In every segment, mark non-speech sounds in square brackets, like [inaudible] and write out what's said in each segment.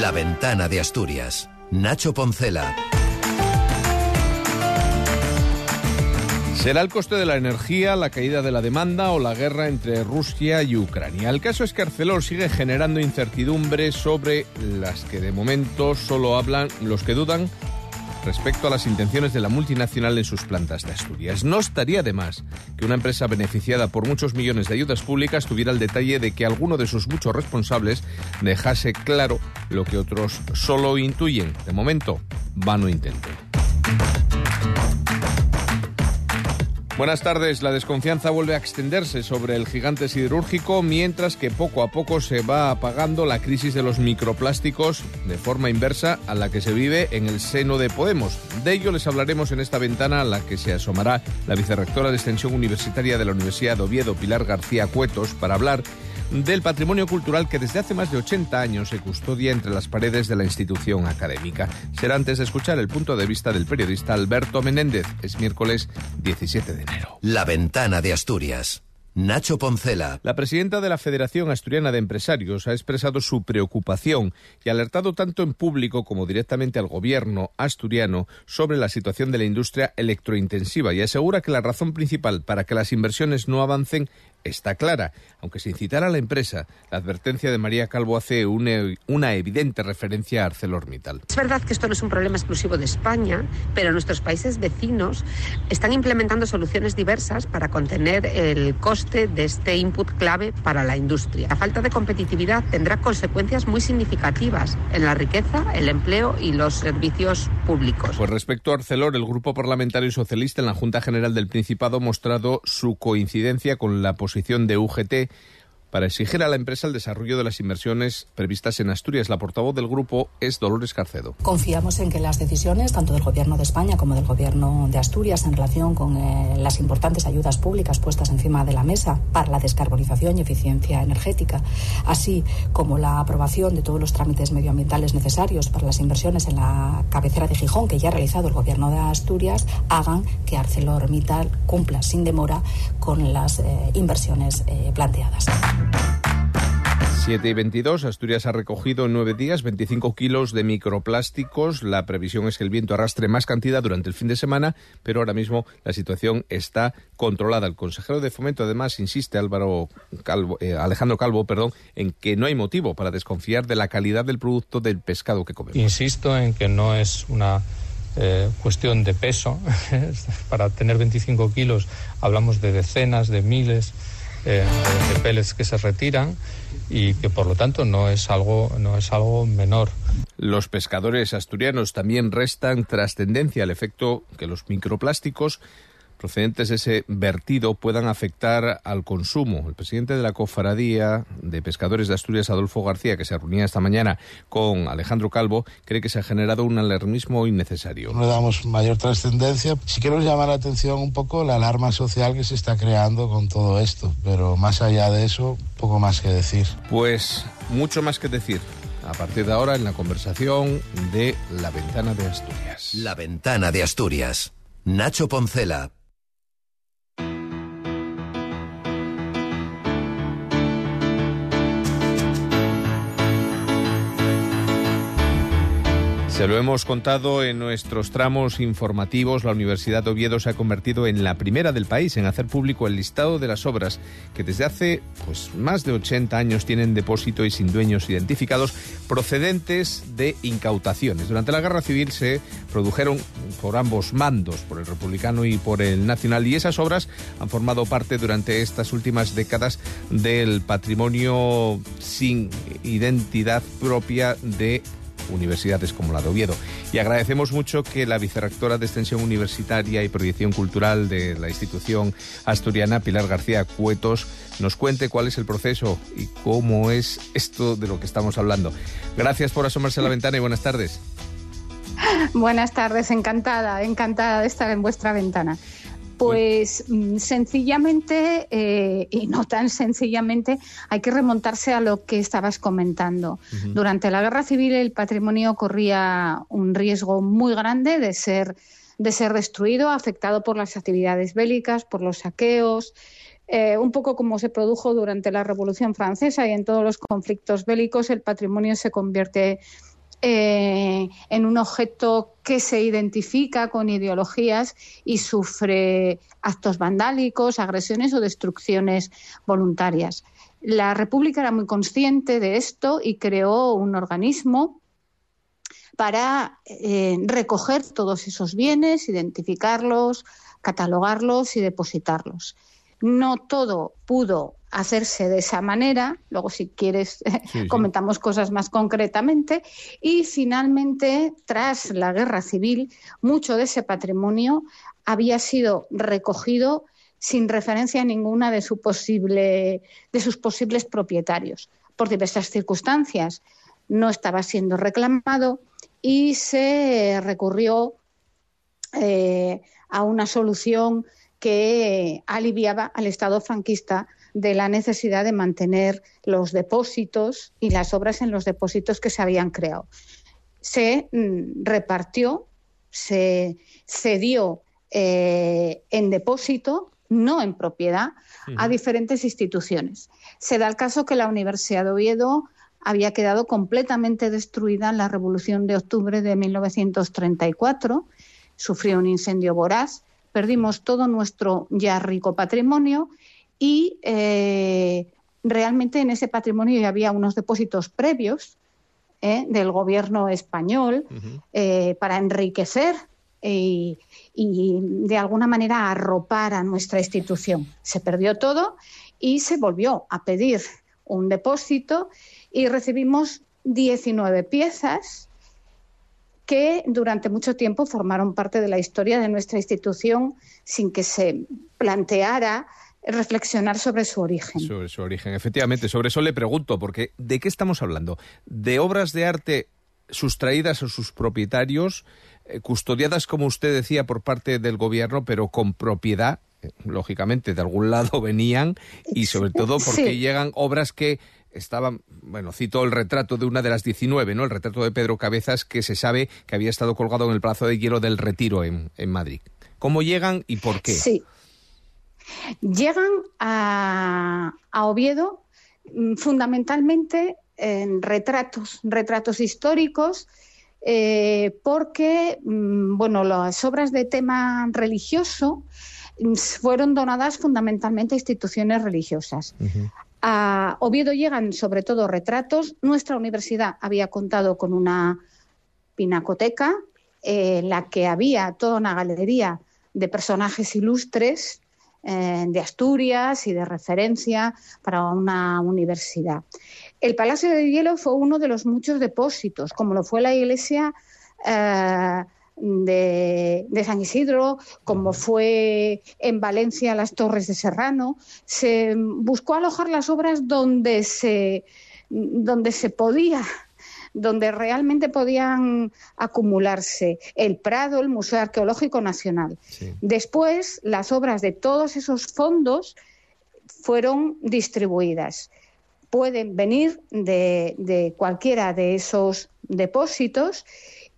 La ventana de Asturias. Nacho Poncela. ¿Será el coste de la energía, la caída de la demanda o la guerra entre Rusia y Ucrania? El caso es que Arcelor sigue generando incertidumbre sobre las que de momento solo hablan los que dudan respecto a las intenciones de la multinacional en sus plantas de Asturias. No estaría de más que una empresa beneficiada por muchos millones de ayudas públicas tuviera el detalle de que alguno de sus muchos responsables dejase claro lo que otros solo intuyen. De momento, vano intento. Buenas tardes. La desconfianza vuelve a extenderse sobre el gigante siderúrgico mientras que poco a poco se va apagando la crisis de los microplásticos de forma inversa a la que se vive en el seno de Podemos. De ello les hablaremos en esta ventana a la que se asomará la vicerrectora de Extensión Universitaria de la Universidad de Oviedo, Pilar García Cuetos, para hablar del patrimonio cultural que desde hace más de 80 años se custodia entre las paredes de la institución académica. Será antes de escuchar el punto de vista del periodista Alberto Menéndez. Es miércoles 17 de enero. La ventana de Asturias. Nacho Poncela. La presidenta de la Federación Asturiana de Empresarios ha expresado su preocupación y alertado tanto en público como directamente al gobierno asturiano sobre la situación de la industria electrointensiva y asegura que la razón principal para que las inversiones no avancen está clara. Aunque sin citar a la empresa, la advertencia de María Calvo hace una, una, evidente referencia a ArcelorMittal. Es verdad que esto no es un problema exclusivo de España, pero nuestros países vecinos están implementando soluciones diversas para contener el coste de este input clave para la industria. La falta de competitividad tendrá consecuencias muy significativas en la riqueza, el empleo y los servicios públicos. Pues respecto a Arcelor, el Grupo Parlamentario Socialista en la Junta General del Principado ha mostrado su coincidencia con la posibilidad posición de UGT para exigir a la empresa el desarrollo de las inversiones previstas en Asturias. La portavoz del grupo es Dolores Carcedo. Confiamos en que las decisiones, tanto del Gobierno de España como del Gobierno de Asturias, en relación con eh, las importantes ayudas públicas puestas encima de la mesa para la descarbonización y eficiencia energética, así como la aprobación de todos los trámites medioambientales necesarios para las inversiones en la cabecera de Gijón, que ya ha realizado el Gobierno de Asturias, hagan que ArcelorMittal cumpla sin demora con las eh, inversiones eh, planteadas. 7 y 22, Asturias ha recogido en nueve días 25 kilos de microplásticos. La previsión es que el viento arrastre más cantidad durante el fin de semana, pero ahora mismo la situación está controlada. El consejero de Fomento, además, insiste, Álvaro Calvo, eh, Alejandro Calvo, perdón, en que no hay motivo para desconfiar de la calidad del producto del pescado que comemos. Insisto en que no es una eh, cuestión de peso. [laughs] para tener 25 kilos hablamos de decenas, de miles eh, de que se retiran y que por lo tanto no es algo no es algo menor. Los pescadores asturianos también restan trascendencia al efecto que los microplásticos procedentes de ese vertido puedan afectar al consumo. El presidente de la Cofradía de Pescadores de Asturias, Adolfo García, que se reunía esta mañana con Alejandro Calvo, cree que se ha generado un alarmismo innecesario. No le damos mayor trascendencia. Si quiero llamar la atención un poco la alarma social que se está creando con todo esto, pero más allá de eso, poco más que decir. Pues mucho más que decir a partir de ahora en la conversación de La Ventana de Asturias. La Ventana de Asturias. Nacho Poncela, Se lo hemos contado en nuestros tramos informativos. La Universidad de Oviedo se ha convertido en la primera del país en hacer público el listado de las obras que desde hace pues, más de 80 años tienen depósito y sin dueños identificados procedentes de incautaciones. Durante la Guerra Civil se produjeron por ambos mandos, por el republicano y por el nacional, y esas obras han formado parte durante estas últimas décadas del patrimonio sin identidad propia de universidades como la de Oviedo. Y agradecemos mucho que la vicerrectora de Extensión Universitaria y Proyección Cultural de la institución asturiana, Pilar García Cuetos, nos cuente cuál es el proceso y cómo es esto de lo que estamos hablando. Gracias por asomarse a la ventana y buenas tardes. [laughs] Buenas tardes, encantada, encantada de estar en vuestra ventana. Pues mm, sencillamente, eh, y no tan sencillamente, hay que remontarse a lo que estabas comentando. Durante la Guerra Civil el patrimonio corría un riesgo muy grande de ser, de ser destruido, afectado por las actividades bélicas, por los saqueos, eh, un poco como se produjo durante la Revolución Francesa y en todos los conflictos bélicos, el patrimonio se convierte eh, en un objeto que se identifica con ideologías y sufre actos vandálicos, agresiones o destrucciones voluntarias. La República era muy consciente de esto y creó un organismo para eh, recoger todos esos bienes, identificarlos, catalogarlos y depositarlos. No todo pudo hacerse de esa manera, luego si quieres [laughs] comentamos cosas más concretamente, y finalmente, tras la guerra civil, mucho de ese patrimonio había sido recogido sin referencia a ninguna de, su posible, de sus posibles propietarios. Por diversas circunstancias no estaba siendo reclamado y se recurrió eh, a una solución que aliviaba al Estado franquista de la necesidad de mantener los depósitos y las obras en los depósitos que se habían creado. Se mm, repartió, se cedió eh, en depósito, no en propiedad, a diferentes instituciones. Se da el caso que la Universidad de Oviedo había quedado completamente destruida en la Revolución de Octubre de 1934, sufrió un incendio voraz, perdimos todo nuestro ya rico patrimonio y eh, realmente en ese patrimonio ya había unos depósitos previos eh, del gobierno español eh, para enriquecer y, de alguna manera arropar a nuestra institución. Se perdió todo y se volvió a pedir un depósito y recibimos 19 piezas que durante mucho tiempo formaron parte de la historia de nuestra institución sin que se planteara reflexionar sobre su origen. Sobre su origen, efectivamente. Sobre eso le pregunto, porque ¿de qué estamos hablando? ¿De obras de arte sustraídas a sus propietarios, eh, custodiadas, como usted decía, por parte del gobierno, pero con propiedad? Eh, lógicamente, de algún lado [laughs] venían y sobre todo porque llegan obras que estaban, bueno, cito el retrato de una de las 19, ¿no? El retrato de Pedro Cabezas que se sabe que había estado colgado en el Plazo de Hielo del Retiro en, en Madrid. ¿Cómo llegan y por qué? Sí. Llegan a, Oviedo mm, fundamentalmente en retratos, retratos históricos, eh, porque mm, bueno, las obras de tema religioso mm, fueron donadas fundamentalmente a instituciones religiosas. A Oviedo llegan sobre todo retratos. Nuestra universidad había contado con una pinacoteca eh, en la que había toda una galería de personajes ilustres eh, de Asturias y de referencia para una universidad. El Palacio de Hielo fue uno de los muchos depósitos, como lo fue la iglesia eh, de, San Isidro, como fue en Valencia las Torres de Serrano. Se buscó alojar las obras donde se, donde se podía donde realmente podían acumularse el Prado, el Museo Arqueológico Nacional. Después, las obras de todos esos fondos fueron distribuidas. Pueden venir de, de cualquiera de esos depósitos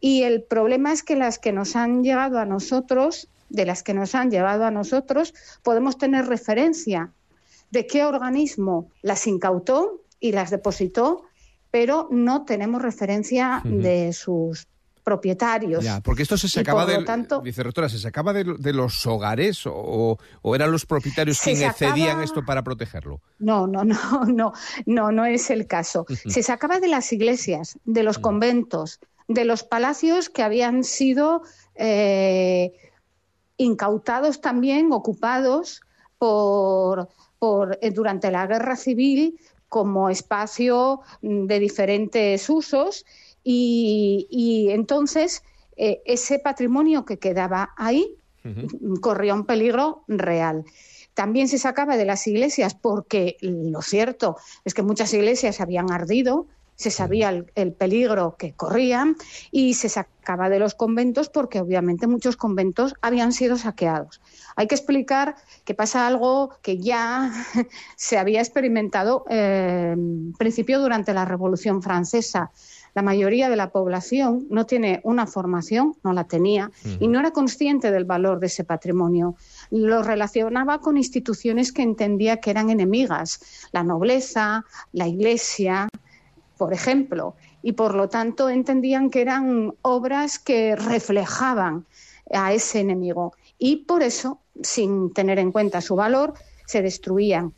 y el problema es que las que nos han llegado a nosotros, de las que nos han llevado a nosotros, podemos tener referencia de qué organismo las incautó y las depositó pero no tenemos referencia de sus propietarios. Ya, porque esto se sacaba de, tanto, se sacaba de, los hogares o, eran los propietarios quienes cedían esto para protegerlo. No, no, no, [laughs] no, no, no es el caso. se sacaba de las iglesias, de los conventos, de los palacios que habían sido eh, incautados también, ocupados por, por eh, durante la guerra civil como espacio mm, de diferentes usos y, entonces eh, ese patrimonio que quedaba ahí corría un peligro real. También se sacaba de las iglesias porque lo cierto es que muchas iglesias habían ardido, se sabía el, peligro que corrían y se sacaba de los conventos porque obviamente muchos conventos habían sido saqueados. Hay que explicar que pasa algo que ya [laughs] se había experimentado eh, en principio durante la Revolución Francesa. La mayoría de la población no tiene una formación, no la tenía, y no era consciente del valor de ese patrimonio. Lo relacionaba con instituciones que entendía que eran enemigas, la nobleza, la iglesia, por ejemplo, y por lo tanto entendían que eran obras que reflejaban a ese enemigo y por eso, sin tener en cuenta su valor, se destruían.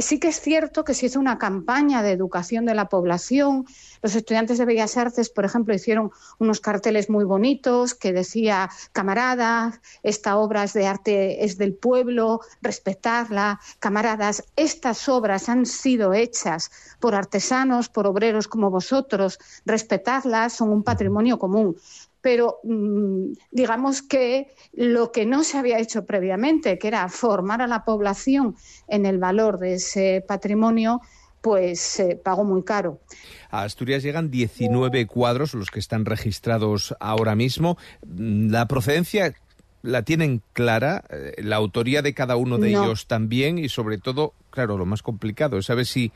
Sí que es cierto que se hizo una campaña de educación de la población. Los estudiantes de Bellas Artes, por ejemplo, hicieron unos carteles muy bonitos que decía, camaradas, esta obra es de arte, es del pueblo, respetarla. Camaradas, estas obras han sido hechas por artesanos, por obreros como vosotros, respetarlas, son un patrimonio común pero mm, digamos que lo que no se había hecho previamente, que era formar a la población en el valor de ese patrimonio, pues se pagó muy caro. A Asturias llegan 19 cuadros, los que están registrados ahora mismo. Mm, la procedencia la tienen clara, eh, la autoría de cada uno de ellos también y sobre todo, claro, lo más complicado es saber si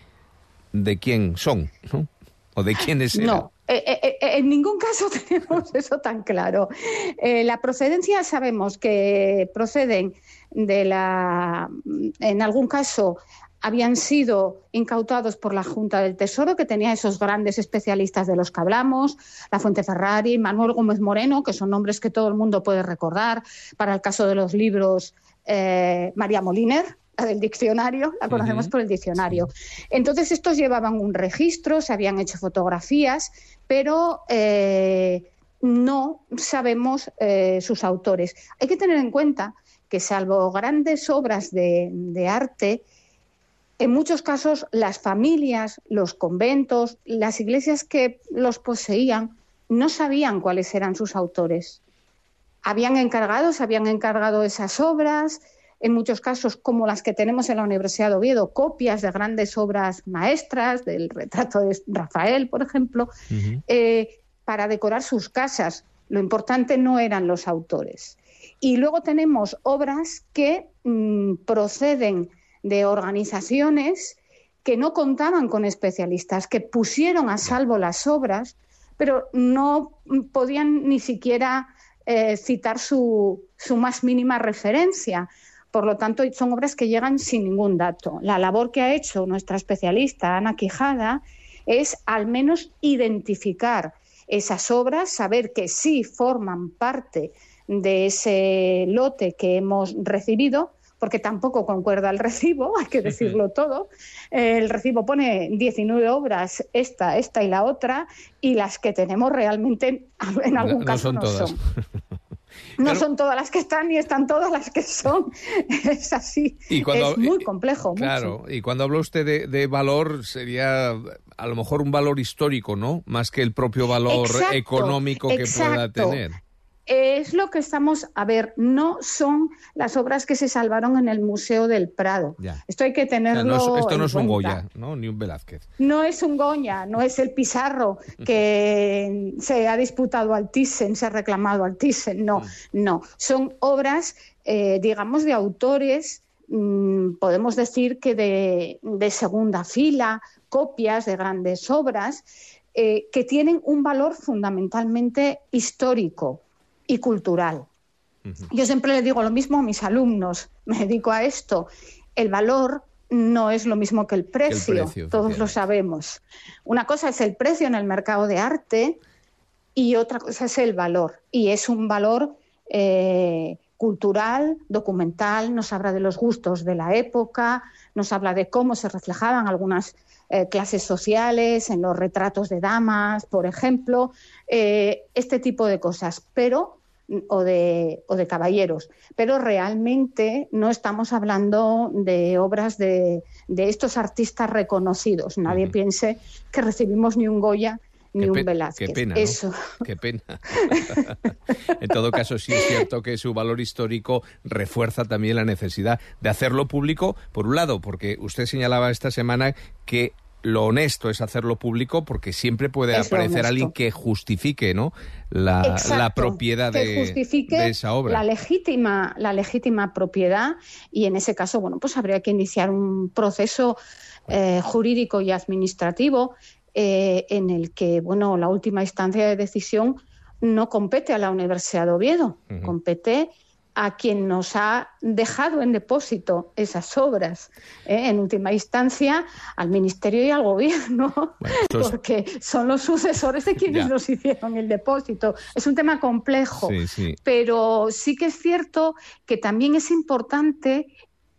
de quién son, ¿no? O de quiénes eran. No, eh, eh, en ningún caso [laughs] tenemos eso tan claro. la procedencia sabemos que proceden de la, en algún caso, habían sido incautados por la Junta del Tesoro, que tenía esos grandes especialistas de los que hablamos, la Fuente Ferrari, Manuel Gómez Moreno, que son nombres que todo el mundo puede recordar, para el caso de los libros, eh, María Moliner, la del diccionario, la conocemos por el diccionario. Entonces, estos llevaban un registro, se habían hecho fotografías, pero eh, no sabemos eh, sus autores. Hay que tener en cuenta que, salvo grandes obras de arte, en muchos casos, las familias, los conventos, las iglesias que los poseían no sabían cuáles eran sus autores. Habían encargado, se habían encargado esas obras, en muchos casos, como las que tenemos en la Universidad de Oviedo, copias de grandes obras maestras, del retrato de Rafael, por ejemplo, eh, para decorar sus casas. Lo importante no eran los autores. Y luego tenemos obras que mm, proceden de organizaciones que no contaban con especialistas, que pusieron a salvo las obras, pero no podían ni siquiera eh, citar su, su más mínima referencia. Por lo tanto, son obras que llegan sin ningún dato. La labor que ha hecho nuestra especialista, Ana Quijada, es al menos identificar esas obras, saber que sí forman parte de ese lote que hemos recibido, porque tampoco concuerda el recibo, [laughs] hay que decirlo [laughs] todo. El recibo pone 19 obras, esta, esta y la otra, y las que tenemos realmente [laughs] en algún caso no son. No son todas las que están ni están todas las que son. [laughs] Es así. es muy complejo. Claro, y cuando habla usted de, valor, sería a lo mejor un valor histórico, ¿no? Más que el propio valor económico que pueda tener es lo que estamos a ver. No son las obras que se salvaron en el Museo del Prado. Esto hay que tenerlo. esto no es un Goya, ¿no? ni un Velázquez. No es un Goya, no es el Pizarro [laughs] que se ha disputado al Thyssen, se ha reclamado al Thyssen. No, no. Son obras, eh, digamos, de autores, mm, podemos decir que de, segunda fila, copias de grandes obras. Eh, que tienen un valor fundamentalmente histórico y cultural. Yo siempre le digo lo mismo a mis alumnos, [laughs] me dedico a esto. El valor no es lo mismo que el precio, todos lo sabemos. Una cosa es el precio en el mercado de arte y otra cosa es el valor. Y es un valor eh, cultural, documental, nos habla de los gustos de la época, nos habla de cómo se reflejaban algunas eh, clases sociales, en los retratos de damas, por ejemplo, eh, este tipo de cosas, pero o de, o de caballeros. Pero realmente no estamos hablando de obras de, de estos artistas reconocidos. Nadie piense que recibimos ni un Goya ni un Velázquez. Qué pena. Eso. Qué pena. [laughs] en todo caso, sí es cierto que su valor histórico refuerza también la necesidad de hacerlo público, por un lado, porque usted señalaba esta semana que lo honesto es hacerlo público porque siempre puede aparecer alguien que justifique ¿no? la, propiedad de, esa obra. La legítima, la legítima propiedad y en ese caso, bueno, pues habría que iniciar un proceso eh, jurídico y administrativo eh, en el que, bueno, la última instancia de decisión no compete a la Universidad de Oviedo, compete a quien nos ha dejado en depósito esas obras, ¿eh? en última instancia al Ministerio y al Gobierno, porque son los sucesores de quienes nos hicieron el depósito. Es un tema complejo, pero sí que es cierto que también es importante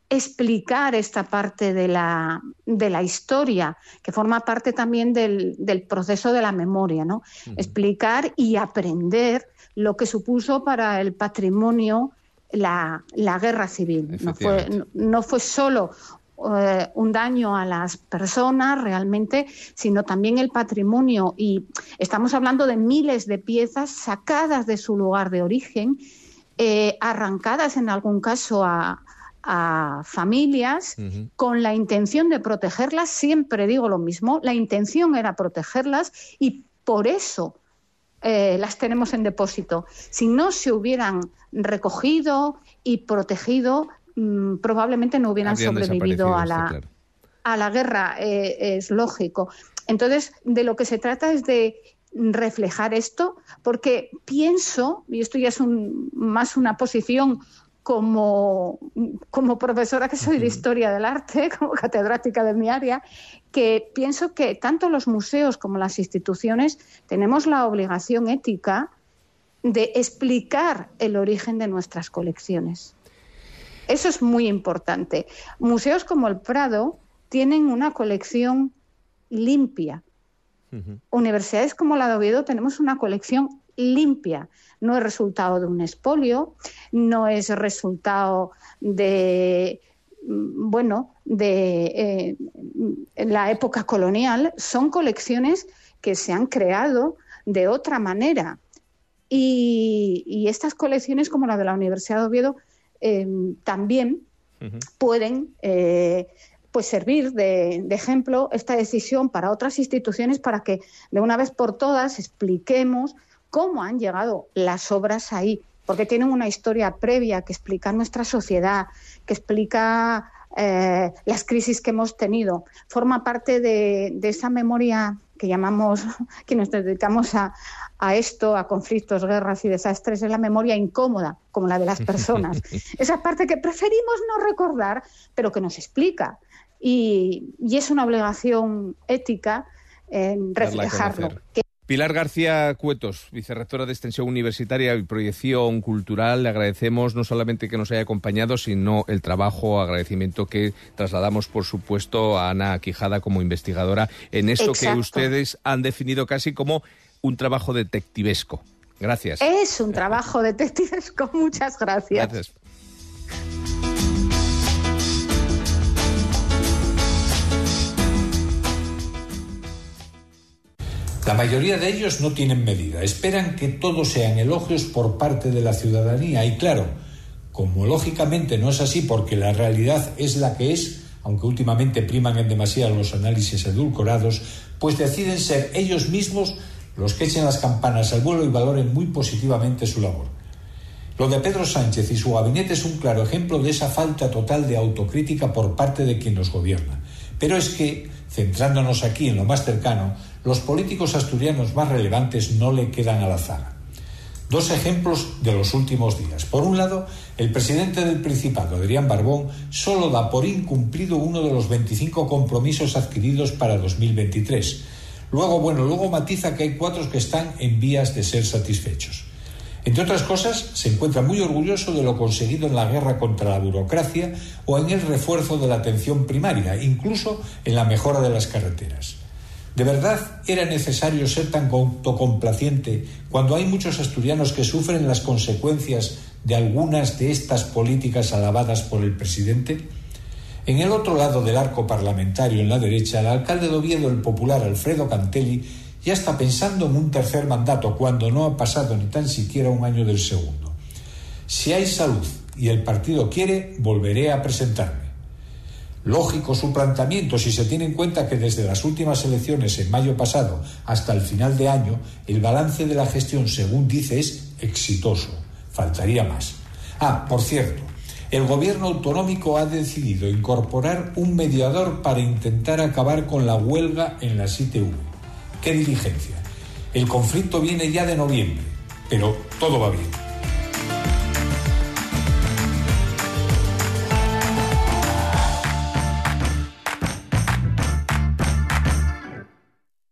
explicar esta parte de la, de la historia, que forma parte también del, proceso de la memoria, ¿no? Explicar y aprender lo que supuso para el patrimonio la, guerra civil. No fue, no, fue solo eh, un daño a las personas realmente, sino también el patrimonio. Y estamos hablando de miles de piezas sacadas de su lugar de origen, eh, arrancadas en algún caso a, familias con la intención de protegerlas. Siempre digo lo mismo, la intención era protegerlas y por eso eh, las tenemos en depósito. Si no se hubieran recogido y protegido, mm, probablemente no hubieran sobrevivido a la, a la guerra, eh, es lógico. Entonces, de lo que se trata es de reflejar esto, porque pienso, y esto ya es más una posición como, como profesora que soy de historia del arte, [laughs] como catedrática de mi área, que pienso que tanto los museos como las instituciones tenemos la obligación ética de explicar el origen de nuestras colecciones. Eso es muy importante. Museos como el Prado tienen una colección limpia. Universidades como la de Oviedo tenemos una colección limpia. No es resultado de un expolio, no es resultado de mm, bueno, de eh, la época colonial, son colecciones que se han creado de otra manera. Y, estas colecciones, como la de la Universidad de Oviedo, em, también pueden eh, pues servir de, ejemplo esta decisión para otras instituciones para que de una vez por todas expliquemos cómo han llegado las obras ahí, porque tienen una historia previa que explica nuestra sociedad, que explica eh, las crisis que hemos tenido. Forma parte de, esa memoria que llamamos, [laughs] que nos dedicamos a, esto, a conflictos, guerras y desastres, es la memoria incómoda, como la de las personas. [laughs] Esa parte que preferimos no recordar, pero que nos explica. Y, es una obligación ética en reflejarlo. Pilar García Cuetos, vicerrectora de Extensión Universitaria y Proyección Cultural, le agradecemos no solamente que nos haya acompañado, sino el trabajo, agradecimiento que trasladamos, por supuesto, a Ana Quijada como investigadora en esto que ustedes han definido casi como un trabajo detectivesco. Gracias. Es un trabajo detectivesco, [laughs] muchas gracias. Gracias. La mayoría de ellos no tienen medida, esperan que todo sean elogios por parte de la ciudadanía y claro, como lógicamente no es así porque la realidad es la que es, aunque últimamente priman en demasía los análisis edulcorados, pues deciden ser ellos mismos los que echen las campanas al vuelo y valoren muy positivamente su labor. Lo de Pedro Sánchez y su gabinete es un claro ejemplo de esa falta total de autocrítica por parte de quien nos gobierna. Pero es que, centrándonos aquí en lo más cercano, los políticos asturianos más relevantes no le quedan a la zaga. Dos ejemplos de los últimos días. Por un lado, el presidente del Principado, Adrián Barbón, solo da por incumplido uno de los 25 compromisos adquiridos para 2023. Luego, bueno, luego matiza que hay cuatro que están en vías de ser satisfechos. Entre otras cosas, se encuentra muy orgulloso de lo conseguido en la guerra contra la burocracia o en el refuerzo de la atención primaria, incluso en la mejora de las carreteras. ¿De verdad era necesario ser tan autocomplaciente cuando hay muchos asturianos que sufren las consecuencias de algunas de estas políticas alabadas por el presidente? En el otro lado del arco parlamentario, en la derecha, el alcalde de Oviedo, el popular Alfredo Cantelli, ya está pensando en un tercer mandato cuando no ha pasado ni tan siquiera un año del segundo. Si hay salud y el partido quiere, volveré a presentarme. Lógico su planteamiento si se tiene en cuenta que desde las últimas elecciones en mayo pasado hasta el final de año el balance de la gestión, según dice, es exitoso. Faltaría más. Ah, por cierto, el gobierno autonómico ha decidido incorporar un mediador para intentar acabar con la huelga en la ITV. ¿Qué diligencia? El conflicto viene ya de noviembre, pero todo va bien.